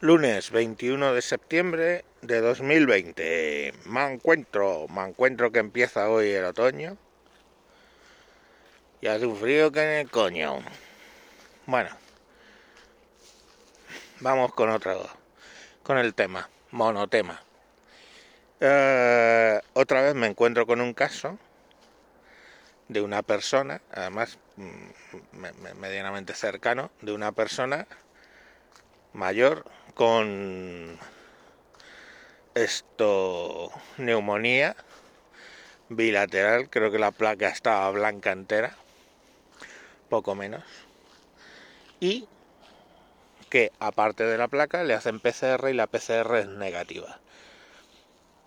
Lunes 21 de septiembre de 2020. Me encuentro, me encuentro que empieza hoy el otoño. Y hace un frío que en el coño. Bueno, vamos con otro, con el tema, monotema. Eh, otra vez me encuentro con un caso de una persona, además mm, medianamente cercano, de una persona mayor con esto neumonía bilateral, creo que la placa estaba blanca entera, poco menos, y que aparte de la placa le hacen PCR y la PCR es negativa.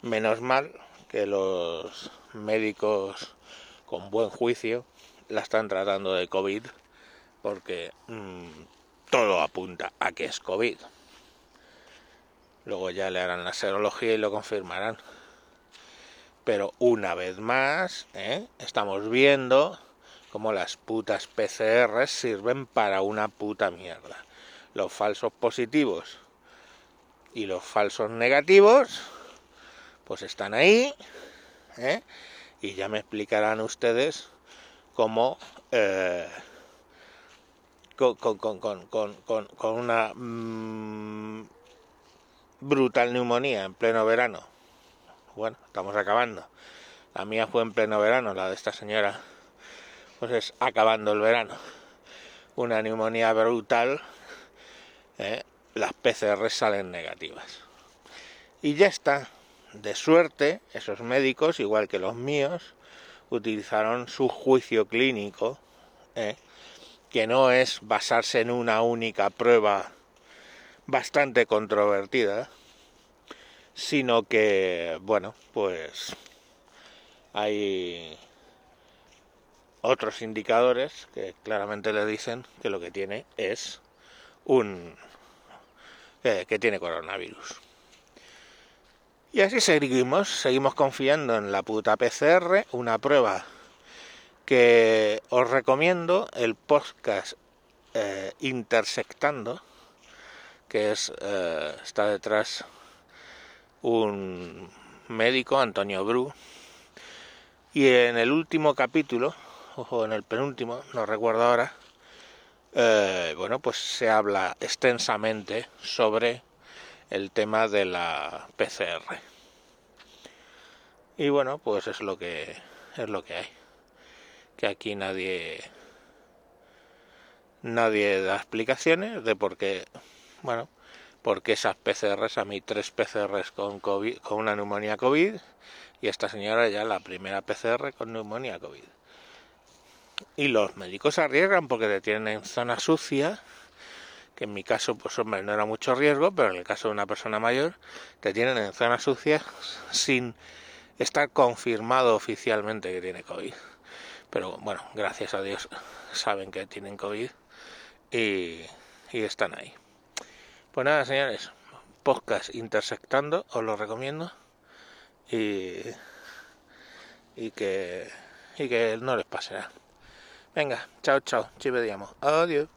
Menos mal que los médicos con buen juicio la están tratando de COVID porque mmm, todo apunta a que es COVID. Luego ya le harán la serología y lo confirmarán. Pero una vez más, ¿eh? estamos viendo cómo las putas PCR sirven para una puta mierda. Los falsos positivos y los falsos negativos, pues están ahí, ¿eh? y ya me explicarán ustedes cómo eh, con, una mm, brutal neumonía en pleno verano. Bueno, estamos acabando. La mía fue en pleno verano, la de esta señora, pues es acabando el verano. Una neumonía brutal, ¿eh? las PCR salen negativas. Y ya está. De suerte, esos médicos, igual que los míos, utilizaron su juicio clínico, ¿eh? que no es basarse en una única prueba bastante controvertida, sino que, bueno, pues hay otros indicadores que claramente le dicen que lo que tiene es un que tiene coronavirus. Y así seguimos, seguimos confiando en la puta PCR, una prueba que os recomiendo el podcast eh, Intersectando, que es eh, está detrás un médico, Antonio Bru, y en el último capítulo, ojo, en el penúltimo, no recuerdo ahora, eh, bueno, pues se habla extensamente sobre el tema de la PCR. Y bueno, pues es lo que es lo que hay que aquí nadie nadie da explicaciones de por qué, bueno, porque esas PCRs, a mí tres PCRs con, una neumonía COVID y esta señora ya la primera PCR con neumonía COVID. Y los médicos arriesgan porque te tienen en zona sucia, que en mi caso, pues hombre, no era mucho riesgo, pero en el caso de una persona mayor, te tienen en zona sucia sin estar confirmado oficialmente que tiene COVID. Pero bueno, gracias a Dios saben que tienen COVID y, están ahí. Pues nada, señores, podcast intersectando, os lo recomiendo y, y, que, y que no les pase nada. Venga, chao, chao, ci vediamo. Adiós.